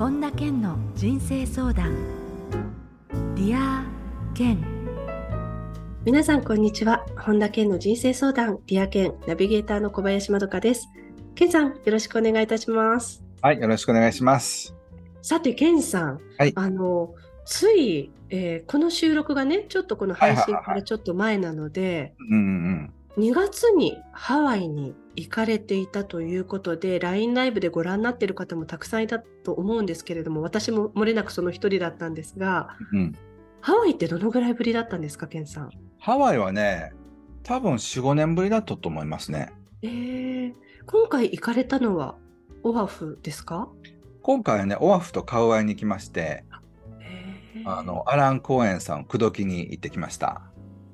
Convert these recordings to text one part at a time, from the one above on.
本田健の人生相談。 Dear Ken。皆さんこんにちは。本田健の人生相談。 Dear Ken。ナビゲーターの小林まどかです。健さんよろしくお願いいたします。はい、よろしくお願いします。さて健さん、はい。あのつい、えーこの収録がねちょっとこの配信からちょっと前なので、うんうん2月にハワイに行かれていたということで LINE ライブでご覧になっている方もたくさんいたと思うんですけれども私も漏れなくその一人だったんですがうん。うん、ハワイってどのぐらいぶりだったんですかケンさん？ハワイはね、多分4、5年ぶりだったと思いますね。えー、今回行かれたのはオアフですか？今回はね、オアフとカウアイに来まして、えーあの、アラン・コーエンさんを口説きに行ってきました。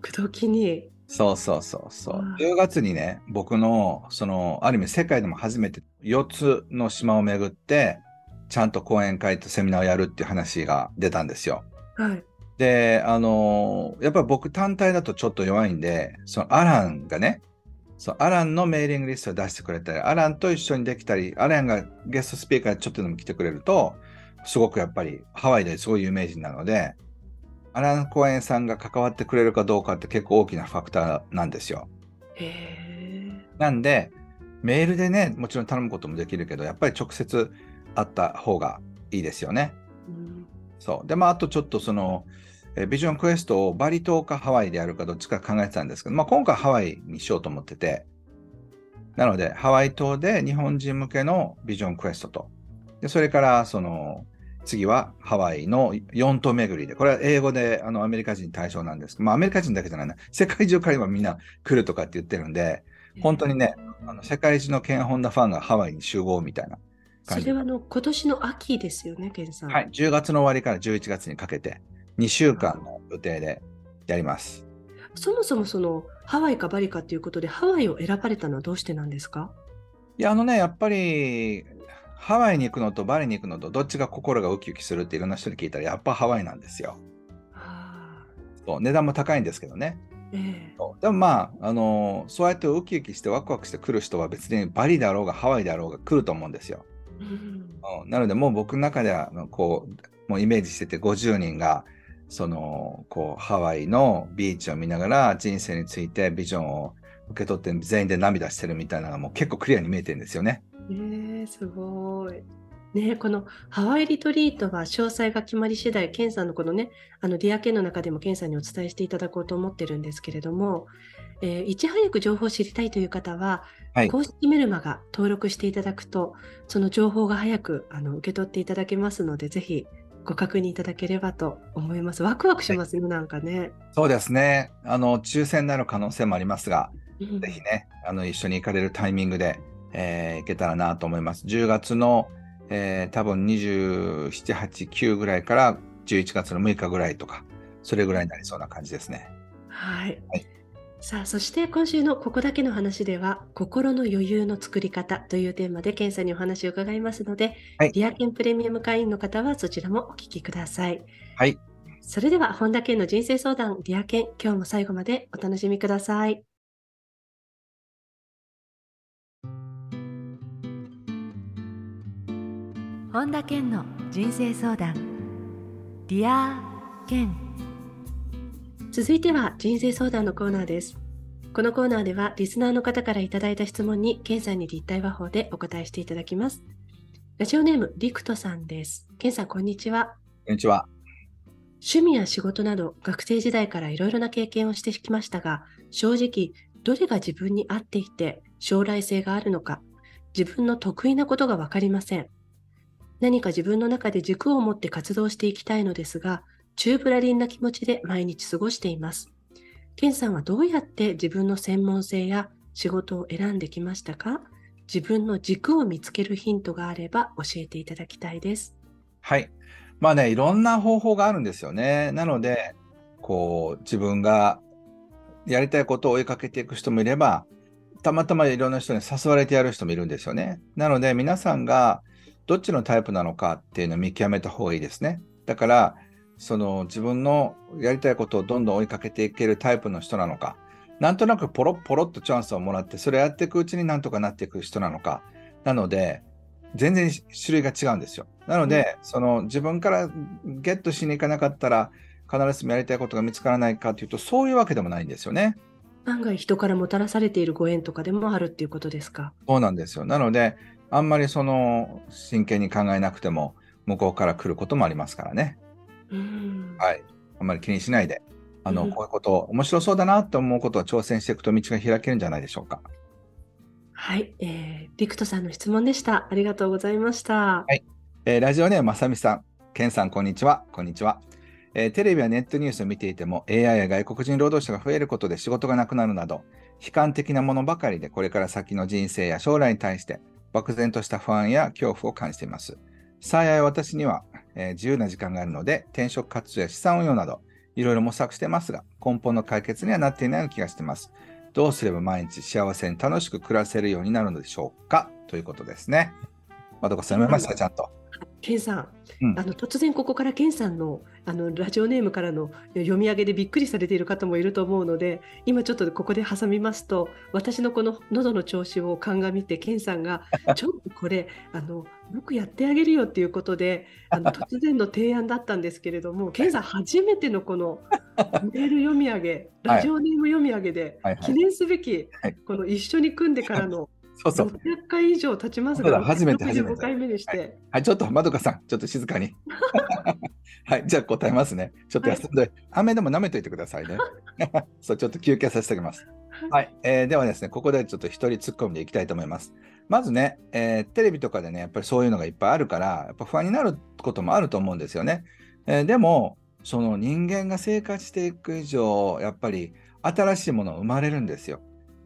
口説きに？そうそうそうそうわあ。10月にね、僕の、その、ある意味世界でも初めて4つの島を巡って、ちゃんと講演会とセミナーをやるっていう話が出たんですよ。はい。で、あのやっぱり僕単体だとちょっと弱いんで、そのアランがね、そのアランのメーリングリストを出してくれたり、アランと一緒にできたり、アランがゲストスピーカーでちょっとでも来てくれると、すごくやっぱりハワイですごい有名人なので、アラン・コエンさんが関わってくれるかどうかって結構大きなファクターなんですよ。へなんで、メールでね、もちろん頼むこともできるけど、やっぱり直接会った方がいいですよね。ーうんそう。で、まあ、あとちょっとその、えービジョンクエストをバリ島かハワイでやるかどっちか考えてたんですけど、まあ、今回ハワイにしようと思ってて、なので、ハワイ島で日本人向けのビジョンクエストと、で、それから、その、次はハワイの4島巡りで、これは英語であのアメリカ人対象なんです。けど、まあアメリカ人だけじゃないな、世界中から今みんな来るとかって言ってるんで、本当にね、あの世界中のケン・ホンダファンがハワイに集合みたいな感じ。それはあの今年の秋ですよね、ケンさん。はい、10月の終わりから11月にかけて2週間の予定でやります。そもそもそのハワイかバリかということで、ハワイを選ばれたのはどうしてなんですか？いや、あのね、やっぱりハワイに行くのとバリに行くのとどっちが心がウキウキするっていろんな人に聞いたらやっぱハワイなんですよ。あそう値段も高いんですけどね。ーえそうでもまあ、あのそうやってウキウキしてワクワクして来る人は別にバリだろうがハワイだろうが来ると思うんですよ。えうんうんなのでもう僕の中ではこうもうイメージしてて50人がそのこうハワイのビーチを見ながら人生についてビジョンを受け取って全員で涙してるみたいなのがもう結構クリアに見えてるんですよね。えー、すごい。ね、このハワイリトリートは詳細が決まり次第、ケンさんのこのね、あのディアケンの中でもケンさんにお伝えしていただこうと思ってるんですけれども、えーいち早く情報を知りたいという方は、はい公式メルマガ登録していただくと、その情報が早くあの受け取っていただけますので、ぜひご確認いただければと思います。ワクワクしますね、なんかね。そうですね。あの抽選になる可能性もありますが、うんぜひね、あの一緒に行かれるタイミングで、えー行けたらなと思います。10月の、えー多分27、8、9ぐらいから11月の6日ぐらいとか、それぐらいになりそうな感じですね。はい。はいさあ、そして今週のここだけの話では、心の余裕の作り方というテーマで、ケンさんにお話を伺いますので、はいリアケンプレミアム会員の方はそちらもお聞きください。はい。それでは、本田健の人生相談、リアケン、今日も最後までお楽しみください。本田健の人生相談 Dear Ken 続いては人生相談のコーナーです。このコーナーではリスナーの方からいただいた質問にケンさんに立体話法でお答えしていただきます。ラジオネームリクトさんです。ケンさんこんにちは。こんにちは。趣味や仕事など学生時代からいろいろな経験をしてきましたが、正直どれが自分に合っていて将来性があるのか、自分の得意なことがわかりません。何か自分の中で軸を持って活動していきたいのですが、宙ぶらりんな気持ちで毎日過ごしています。ケンさんはどうやって自分の専門性や仕事を選んできましたか？自分の軸を見つけるヒントがあれば教えていただきたいです。はい。まあね、いろんな方法があるんですよね。なので、こう、自分がやりたいことを追いかけていく人もいれば、たまたまいろんな人に誘われてやる人もいるんですよね。なので、皆さんがどっちのタイプなのかっていうのを見極めた方がいいですね。だから、その自分のやりたいことをどんどん追いかけていけるタイプの人なのか、なんとなくポロッポロッとチャンスをもらって、それやっていくうちになんとかなっていく人なのか。なので、全然種類が違うんですよ。なので、その自分からゲットしに行かなかったら、必ずしもやりたいことが見つからないかというと、そういうわけでもないんですよね。案外人からもたらされているご縁とかでもあるっていうことですか？そうなんですよ。なので、あんまりその真剣に考えなくても、向こうから来ることもありますからね。うんはい。あんまり気にしないで、あの、うんこういうこと、面白そうだなと思うことを挑戦していくと道が開けるんじゃないでしょうか。はい、えー、ビクトさんの質問でした。ありがとうございました。えーラジオネームまさみさん、ケンさん、こんにちは。こんにちは。えーテレビやネットニュースを見ていても AI や外国人労働者が増えることで仕事がなくなるなど悲観的なものばかりでこれから先の人生や将来に対して漠然とした不安や恐怖を感じています。幸い私には、えー自由な時間があるので転職活動や資産運用などいろいろ模索してますが根本の解決にはなっていないような気がしています。どうすれば毎日幸せに楽しく暮らせるようになるのでしょうか？ということですね。まどこさん読めましたちゃんと。ケンさん、うん。あの突然ここからケンさんのあのラジオネームからの読み上げでびっくりされている方もいると思うので今ちょっとここで挟みますと私のこの喉の調子を鑑みてケンさんが ちょっとこれあのよくやってあげるよっていうことであの突然の提案だったんですけれどもケンさん初めてのこの メール読み上げラジオネーム読み上げで記念すべきはい。この一緒に組んでからのそうそう。600回以上経ちますが初めて初めて65回目にして。はい、ちょっと、まどかさん、ちょっと静かに。はい、じゃあ答えますね。ちょっと休んで、雨でも舐めといてくださいね。そう、ちょっと休憩させておきます。はい、えーではですね、ここでちょっと一人突っ込んでいきたいと思います。まずね、えーテレビとかでね、やっぱりそういうのがいっぱいあるから、やっぱ不安になることもあると思うんですよね。えーでも、その人間が生活していく以上、やっぱり新しいものが生まれるんですよ。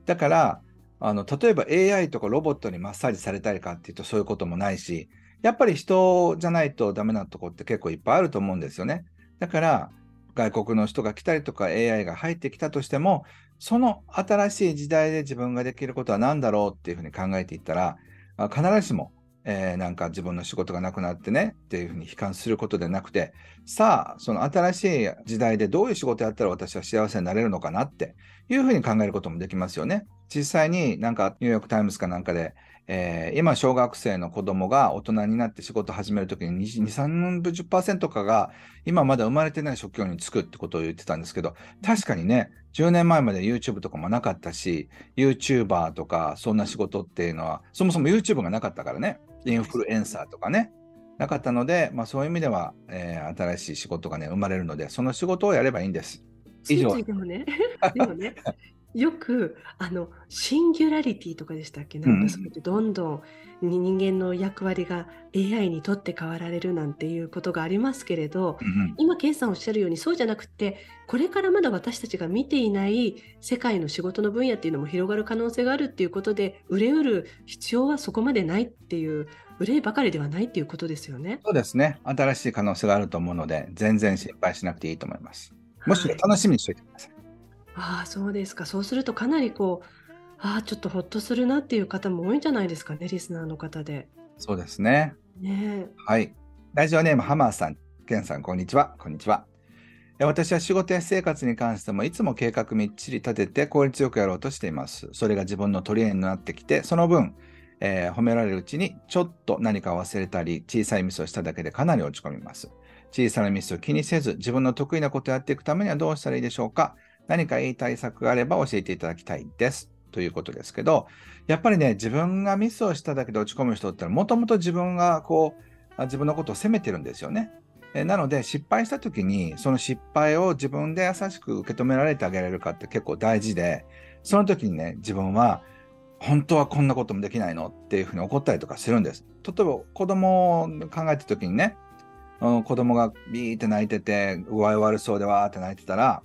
だから、あの例えば AI とかロボットにマッサージされたりかっていうとそういうこともないし、やっぱり人じゃないとダメなとこって結構いっぱいあると思うんですよね。だから外国の人が来たりとか AI が入ってきたとしても、その新しい時代で自分ができることは何だろうっていうふうに考えていったら、必ずしも、えーなんか自分の仕事がなくなってねっていうふうに悲観することでなくて、さあ、その新しい時代でどういう仕事やったら私は幸せになれるのかなっていうふうに考えることもできますよね。実際になんかニューヨーク・タイムズかなんかで、えー今小学生の子供が大人になって仕事を始めるときに2、3、10%かが今まだ生まれてない職業に就くってことを言ってたんですけど、確かにね、10年前まで YouTube とかもなかったし、YouTuber とかそんな仕事っていうのは、そもそも YouTube がなかったからね、インフルエンサーとかね、なかったので、まあ、そういう意味では、えー新しい仕事がね、生まれるので、その仕事をやればいいんです。以上。でもね、でもね、よくあのシンギュラリティとかでしたっけ、なんかそうやってどんどん人間の役割が AI にとって変わられるなんていうことがありますけれど、うんうん今、ケンさんおっしゃるようにそうじゃなくて、これからまだ私たちが見ていない世界の仕事の分野っていうのも広がる可能性があるっていうことで、憂うる必要はそこまでないっていう、憂いばかりではないっていうことですよね。そうですね。新しい可能性があると思うので、全然心配しなくていいと思います。むしろ楽しみにしておいてください。ああ、そうですか。そうするとかなりこう、ああ、ちょっとほっとするなっていう方も多いんじゃないですかね、リスナーの方で。そうですね。ねはい。ラジオネームハマーさん、ケンさん、こんにちは。こんにちは。え私は仕事や生活に関してもいつも計画みっちり立てて効率よくやろうとしています。それが自分の取り柄になってきて、その分、えー褒められるうちにちょっと何か忘れたり、小さいミスをしただけでかなり落ち込みます。小さなミスを気にせず、自分の得意なことをやっていくためにはどうしたらいいでしょうか何かいい対策があれば教えていただきたいです。ということですけど、やっぱりね、自分がミスをしただけで落ち込む人ってもともと自分がこう、自分のことを責めてるんですよね。えなので、失敗した時に、その失敗を自分で優しく受け止められてあげられるかって結構大事で、その時にね、自分は、本当はこんなこともできないの？っていうふうに怒ったりとかするんです。例えば、子供を考えた時にね、うん子供がビーって泣いてて、具合悪そうでわーって泣いてたら、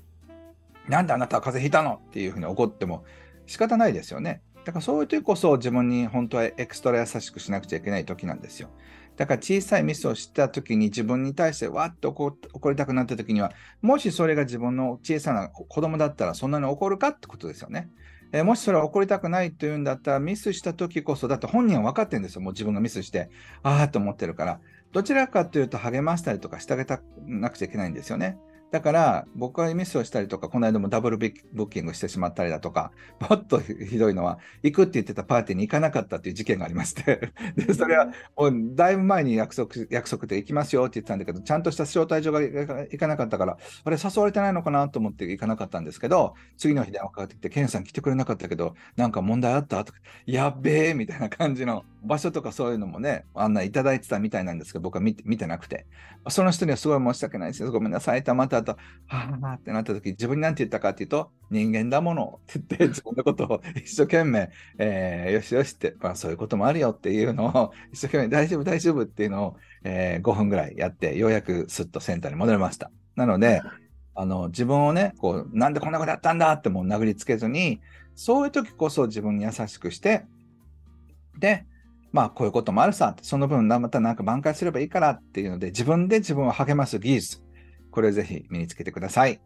なんであなたは風邪ひいたのっていうふうに怒っても仕方ないですよね。だからそういう時こそ自分に本当はエクストラ優しくしなくちゃいけない時なんですよ。だから小さいミスをした時に自分に対してわっと怒怒りたくなった時には、もしそれが自分の小さな子供だったらそんなに怒るかってことですよね。えーもしそれは怒りたくないというんだったらミスした時こそ、だって本人は分かってるんですよ。もう自分がミスして、ああと思ってるから。どちらかというと励ましたりとかしてあげたなくちゃいけないんですよね。だから僕はミスをしたりとか、この間もダブルブッキングしてしまったりだとか、もっとひどいのは、行くって言ってたパーティーに行かなかったっていう事件がありましてで、それはもうだいぶ前に約束約束で行きますよって言ってたんだけど、ちゃんとした招待状が行かなかったから、あれ誘われてないのかなと思って行かなかったんですけど、次の日電話かかってきて、ケンさん来てくれなかったけど、なんか問題あったとか、やっべえみたいな感じの場所とかそういうのもね、案内いただいてたみたいなんですけど、僕は見て見てなくて、その人にはすごい申し訳ないです。ごめんなさい。たまたと、はあってなった時、自分に何て言ったかっていうと、人間だものって言って、自分のことを一生懸命、えー、よしよしって、まあそういうこともあるよっていうのを、一生懸命大丈夫大丈夫っていうのを、えー、5分ぐらいやって、ようやくすっとセンターに戻れました。なので、あの自分をね、こう、なんでこんなことやったんだってもう殴りつけずに、そういう時こそ自分に優しくして、で、まあ、こういうこともあるさ、その分、またなんか挽回すればいいからっていうので、自分で自分を励ます技術、これをぜひ身につけてください。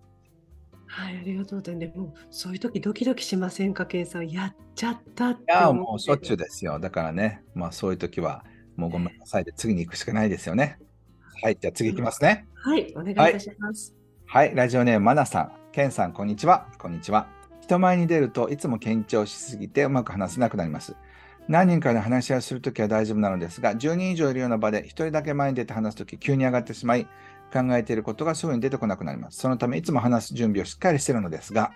はい、ありがとうございます。でも、そういう時ドキドキしませんか、ケイさん。やっちゃったっていや、もうしょっちゅうですよ。だからね、まあそういう時は、もうごめんなさいで、次に行くしかないですよね。はい、じゃあ次行きますね。はい、お願いいたします。はい、はい、ラジオネーム、マナさん。ケンさん、こんにちは。こんにちは。人前に出るといつも緊張しすぎてうまく話せなくなります。何人かで話し合いするときは大丈夫なのですが、10人以上いるような場で1人だけ前に出て話すとき、急に上がってしまい、考えていることがすぐに出てこなくなります。そのため、いつも話す準備をしっかりしているのですが、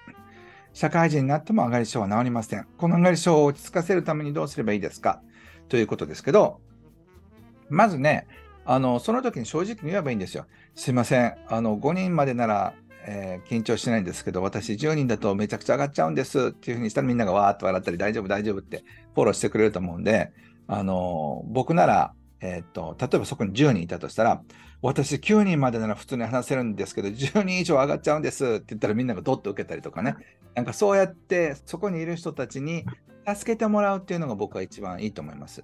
社会人になっても上がり症は治りません。この上がり症を落ち着かせるためにどうすればいいですか？ということですけど、まずね、あのその時に正直に言えばいいんですよ。すいません、あの5人までならえー、緊張しないんですけど、私10人だとめちゃくちゃ上がっちゃうんですっていうふうにしたらみんながわーっと笑ったり大丈夫大丈夫ってフォローしてくれると思うんで、あの、僕なら、えー、っと、例えばそこに10人いたとしたら、私9人までなら普通に話せるんですけど、10人以上上がっちゃうんですって言ったらみんながドッと受けたりとかね、なんかそうやってそこにいる人たちに助けてもらうっていうのが僕は一番いいと思います。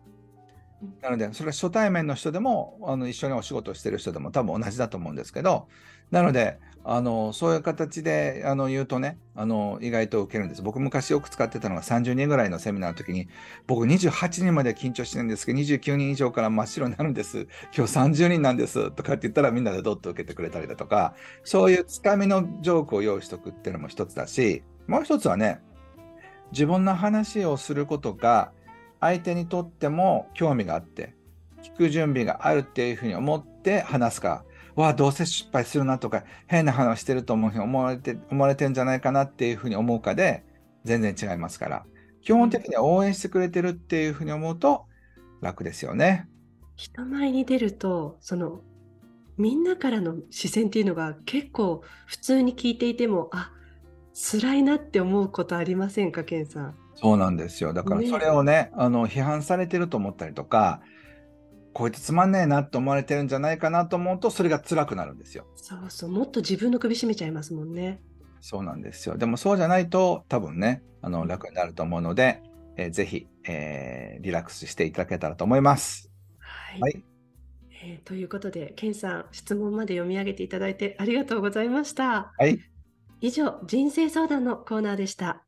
なので、それは初対面の人でも、あの一緒にお仕事してる人でも多分同じだと思うんですけど、なので、あのそういう形であの言うとねあの、意外と受けるんです。僕、昔よく使ってたのが30人ぐらいのセミナーの時に、僕28人までは緊張してるんですけど、29人以上から真っ白になるんです。今日30人なんですとかって言ったらみんなでどっと受けてくれたりだとか、そういうつかみのジョークを用意しとくっていうのも一つだし、もう一つはね、自分の話をすることが相手にとっても興味があって、聞く準備があるっていうふうに思って話すか、わあ、どうせ失敗するなとか、変な話してると思う思われて、思われてんじゃないかなっていうふうに思うかで、全然違いますから、基本的には応援してくれてるっていうふうに思うと楽ですよね。人前に出ると、その、みんなからの視線っていうのが結構普通に聞いていても、あ、辛いなって思うことありませんか、ケンさん？そうなんですよ。だからそれをね、ねあの批判されてると思ったりとか、こいつつまんねえなって思われてるんじゃないかなと思うと、それが辛くなるんですよ。そうそう、もっと自分の首絞めちゃいますもんね。そうなんですよ。でもそうじゃないと、多分ね、あの楽になると思うので、えー、ぜひ、えー、リラックスしていただけたらと思います。はい、はいえー、ということで、ケンさん、質問まで読み上げていただいてありがとうございました。はい。以上、人生相談のコーナーでした。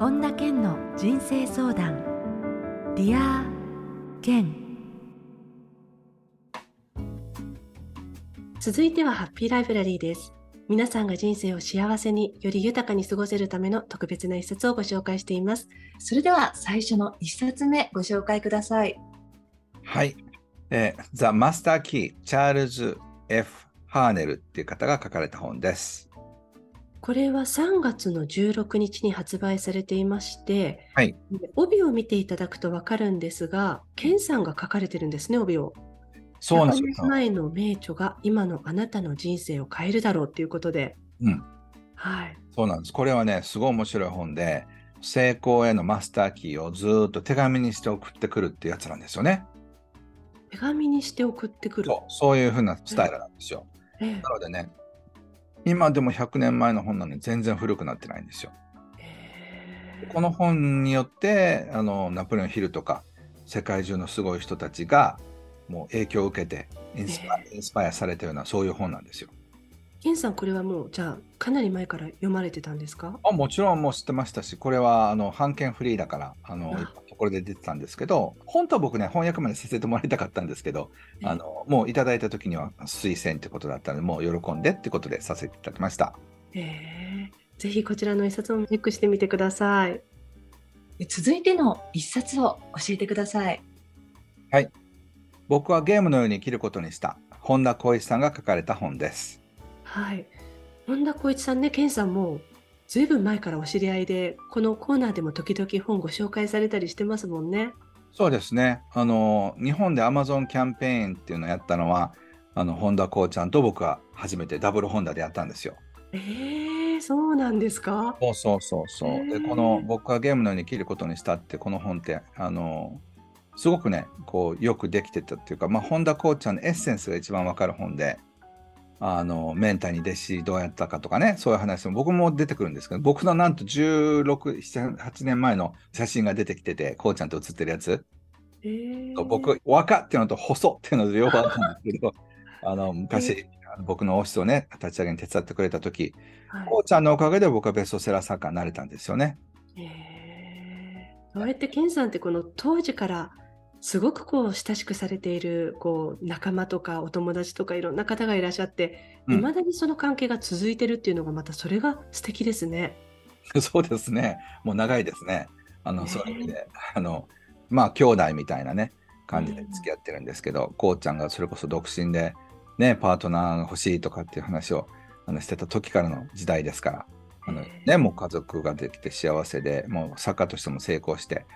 本田健の人生相談。 Dear Ken続いてはハッピーライブラリーです。皆さんが人生を幸せにより豊かに過ごせるための特別な一冊をご紹介しています。それでは最初の一冊目ご紹介ください。はい、えー、ザ・マスター・キーチャールズ・ F・ ハーネルっていう方が書かれた本ですこれは3月の16日に発売されていまして、はい、帯を見ていただくと分かるんですが、ケンさんが書かれてるんですね、帯を。そうなんです前の名著が今のあなたの人生を変えるだろうということで。うん。はい。そうなんです。これはね、すごい面白い本で、成功へのマスターキーをずっと手紙にして送ってくるってやつなんですよね。手紙にして送ってくるそうそういうふうなスタイルなんですよ。ええ、なのでね、今でも100年前の本なのに全然古くなってないんですよ。この本によってあのナポレオン・ヒルとか世界中のすごい人たちがもう影響を受けてインスパイ,、インスパイアされたようなそういう本なんですよ。ケンさんこれはもうじゃあかなり前から読まれてたんですか？あもちろんもう知ってましたしこれはあの版権フリーだからあの一ころで出てたんですけど、本当は僕ね、翻訳までさせてもらいたかったんですけど、あのもういただいた時には推薦ってことだったので、もう喜んでってことでさせていただきました。えーぜひこちらの一冊もチェックしてみてください。え続いての一冊を教えてください。僕はゲームのように生きることにした、本田光一さんが書かれた本です。はい。本田光一さんね、ケンさんもずいぶん前からお知り合いで、このコーナーでも時々本ご紹介されたりしてますもんね。そうですね。あの、日本で Amazon キャンペーンっていうのをやったのは、あの、本田こうちゃんと僕が初めてダブルホンダでやったんですよ。えー、そうなんですか？そうそうそうそう。で、へーこの僕はゲームのように生きることにしたって、この本って、あの、すごくね、こう、よくできてたっていうか、まあ、本田こうちゃんのエッセンスが一番わかる本で、あの、メンターに弟子どうやったかとかね、そういう話も僕も出てくるんですけど、僕のなんと16、7 8年前の写真が出てきてて、こうちゃんと写ってるやつ。えー、僕、若っていうのと細っていうので両方あったんですけど、あの昔、あの僕のオフィスをね、立ち上げに手伝ってくれたとき、はいこうちゃんのおかげで僕はベストセラー作家になれたんですよね。えー、そうやってケンさんってこの当時からすごくこう親しくされているこう仲間とかお友達とかいろんな方がいらっしゃって、うんいまだにその関係が続いてるっていうのがまたそれが素敵ですね。そうですね。もう長いですね。あの、ねそういう意味で、あの、まあ、兄弟みたいなね、感じで付き合ってるんですけど、こうちゃんがそれこそ独身で、ね、パートナーが欲しいとかっていう話をあのしてた時からの時代ですから、あのね、もう家族ができて幸せで、もう作家としても成功して、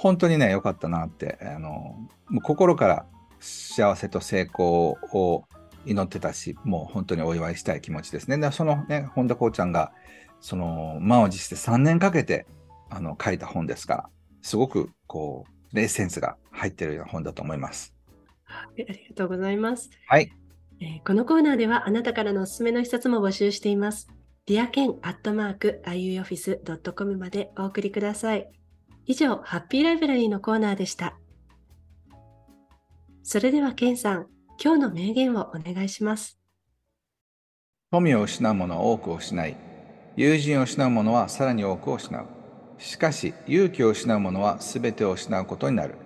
本当にね、良かったなって、あの、もう心から幸せと成功を祈ってたし、もう本当にお祝いしたい気持ちですね。でそのね、本田こうちゃんが、その満を持して3年かけてあの書いた本ですから、すごくこう、エッセンスが入ってるような本だと思います。はいありがとうございます。はい。えーこのコーナーではあなたからのおすすめの一冊も募集しています。ディアケンアットマーク iuoffice.com までお送りください。以上、ハッピーライブラリーのコーナーでした。それではケンさん、今日の名言をお願いします。富を失う者は多くを失い、友人を失う者はさらに多くを失う。しかし、勇気を失う者は全てを失うことになる。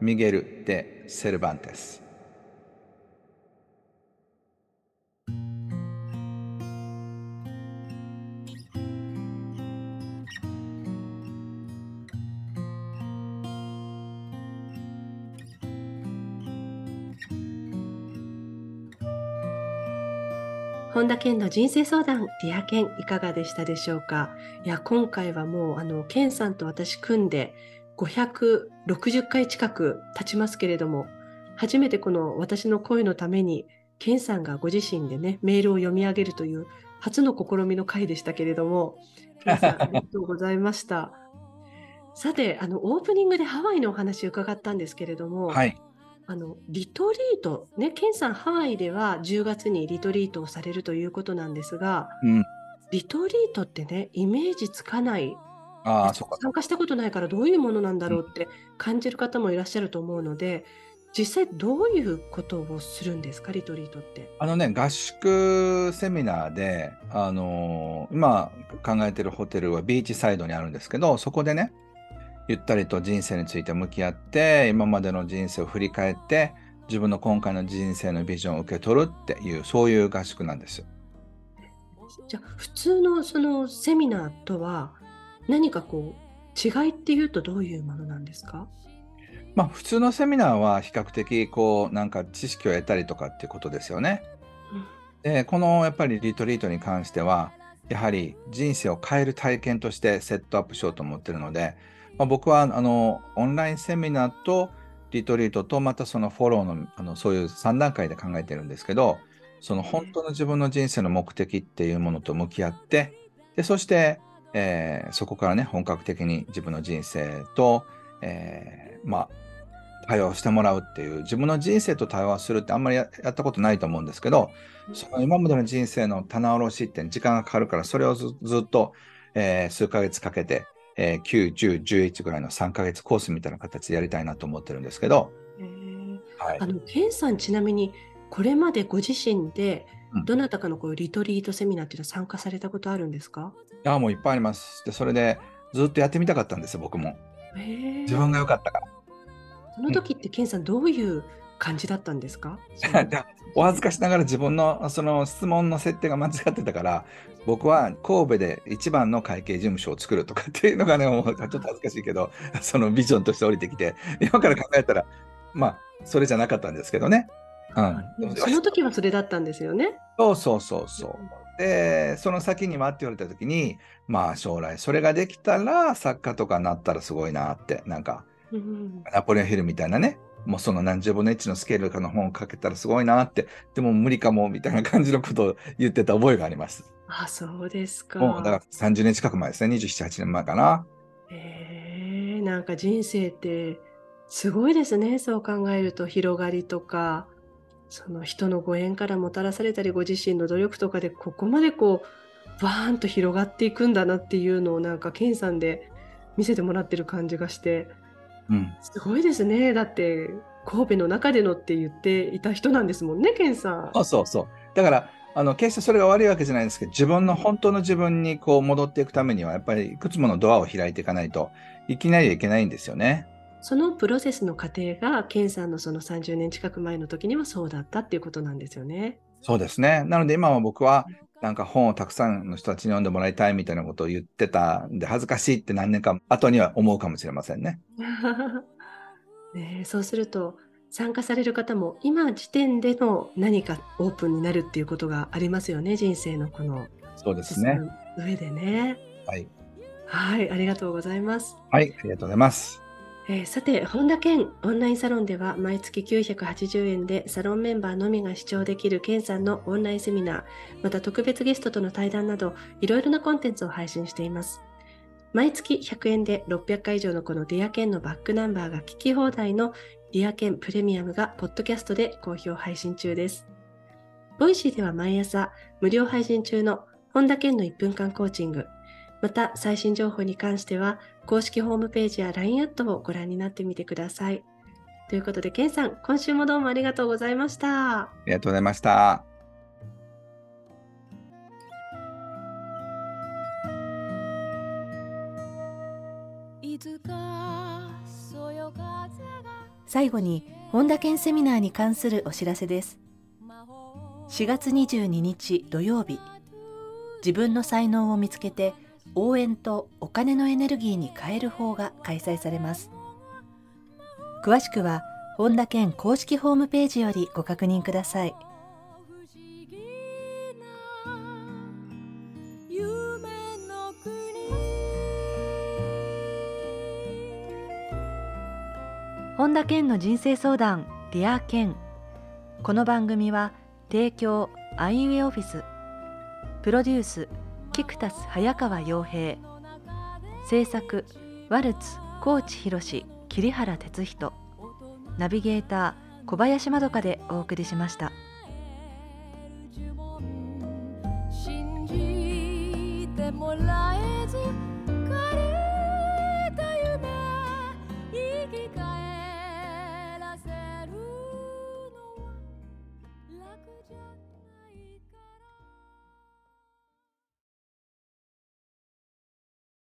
ミゲル・デ・セルバンテス。本田健の人生相談、ディアケンいかがでしたでしょうか？いや、今回はもう、あの、ケンさんと私組んで560回近く経ちますけれども、初めてこの私の声のために、ケンさんがご自身でね、メールを読み上げるという初の試みの回でしたけれども、ケンさんありがとうございました。さて、あの、オープニングでハワイのお話を伺ったんですけれども、はい。あのリトリート、ね、ケンさん、ハワイでは10月にリトリートをされるということなんですが、うん。リトリートってね、イメージつかない、ああ、そうか。参加したことないからどういうものなんだろうって感じる方もいらっしゃると思うので、実際どういうことをするんですか、リトリートって？あのね、合宿セミナーで、あのー今考えてるホテルはビーチサイドにあるんですけど、そこでね、ゆったりと人生について向き合って、今までの人生を振り返って、自分の今回の人生のビジョンを受け取るっていう、そういう合宿なんです。じゃあ、普通のそのセミナーとは何かこう、違いっていうとどういうものなんですか？まあ、普通のセミナーは比較的、こう、なんか知識を得たりとかっていうことですよね。で、このやっぱりリトリートに関しては、やはり人生を変える体験としてセットアップしようと思ってるので、まあ、僕はあのオンラインセミナーとリトリートとまたそのフォローのあのそういう3段階で考えてるんですけど、その本当の自分の人生の目的っていうものと向き合って、でそして、えーそこからね、本格的に自分の人生と、えーまあ、対話をしてもらうっていう、自分の人生と対話するってあんまりややったことないと思うんですけど、その今までの人生の棚卸しって時間がかかるから、それをずずっと、えー数ヶ月かけて、えー9、10、11ぐらいの3ヶ月コースみたいな形でやりたいなと思ってるんですけど、へーはいあ。のケンさんちなみにこれまでご自身でうんどなたかのこういうリトリートセミナーっていうのは参加されたことあるんですか、あもういっぱいあります。で、それでずっとやってみたかったんですよ、僕も。自分が良かったから。その時ってケンさんどういう感じだったんですか？お恥ずかしながら自分のその質問の設定が間違ってたから僕は神戸で一番の会計事務所を作るとかっていうのがねもうちょっと恥ずかしいけどそのビジョンとして降りてきて今から考えたらまあそれじゃなかったんですけどね。うん、その時はそれだったんですよね？そうそうそうそう。でその先にはって言われた時にまあ将来それができたら作家とかになったらすごいなってなんか、うん、ナポレオンヒルみたいなねもうその何十分の1のスケールかの本をかけたらすごいなって、でも無理かもみたいな感じのことを言ってた覚えがあります。あ、そうですか。もうだから30年近く前ですね、27、8年前かな。へえー、なんか人生ってすごいですね、そう考えると広がりとか、その人のご縁からもたらされたり、ご自身の努力とかでここまでこう、バーンと広がっていくんだなっていうのをなんか、ケンさんで見せてもらってる感じがして、うん、すごいですね。だって神戸の中でのって言っていた人なんですもんね、ケンさん。そうそうそう。だからあの決してそれが悪いわけじゃないんですけど、自分の本当の自分にこう戻っていくためには、やっぱりいくつものドアを開いていかないといきなりはいけないんですよね。そのプロセスの過程が、ケンさんのその30年近く前の時にはそうだったっていうことなんですよね。そうですね。なので今は僕はなんか本をたくさんの人たちに読んでもらいたいみたいなことを言ってたんで、恥ずかしいって何年か後には思うかもしれませんね。ねそうすると、参加される方も今時点での何かオープンになるっていうことがありますよね、人生のこの。そうですね。上でね。はい。はい、ありがとうございます。はい、ありがとうございます。えー、さて、本田健オンラインサロンでは毎月980円でサロンメンバーのみが視聴できる健さんのオンラインセミナー、また特別ゲストとの対談など、いろいろなコンテンツを配信しています。毎月100円で600回以上のこのディアケンのバックナンバーが聞き放題のディアケンプレミアムがポッドキャストで好評配信中です。ボイシーでは毎朝無料配信中の本田健の1分間コーチング、また最新情報に関しては公式ホームページや LINE アットをご覧になってみてください。ということで、ケンさん、今週もどうもありがとうございました。ありがとうございました。最後に本田健セミナーに関するお知らせです4月22日土曜日自分の才能を見つけて応援とお金のエネルギーに変える方が開催されます。詳しくは本田健公式ホームページよりご確認ください。本田健の人生相談ディア健この番組は提供アイウエオオフィス。プロデュースキクタス早川洋平制作ワルツ高知博桐原哲人ナビゲーター小林まどかでお送りしました。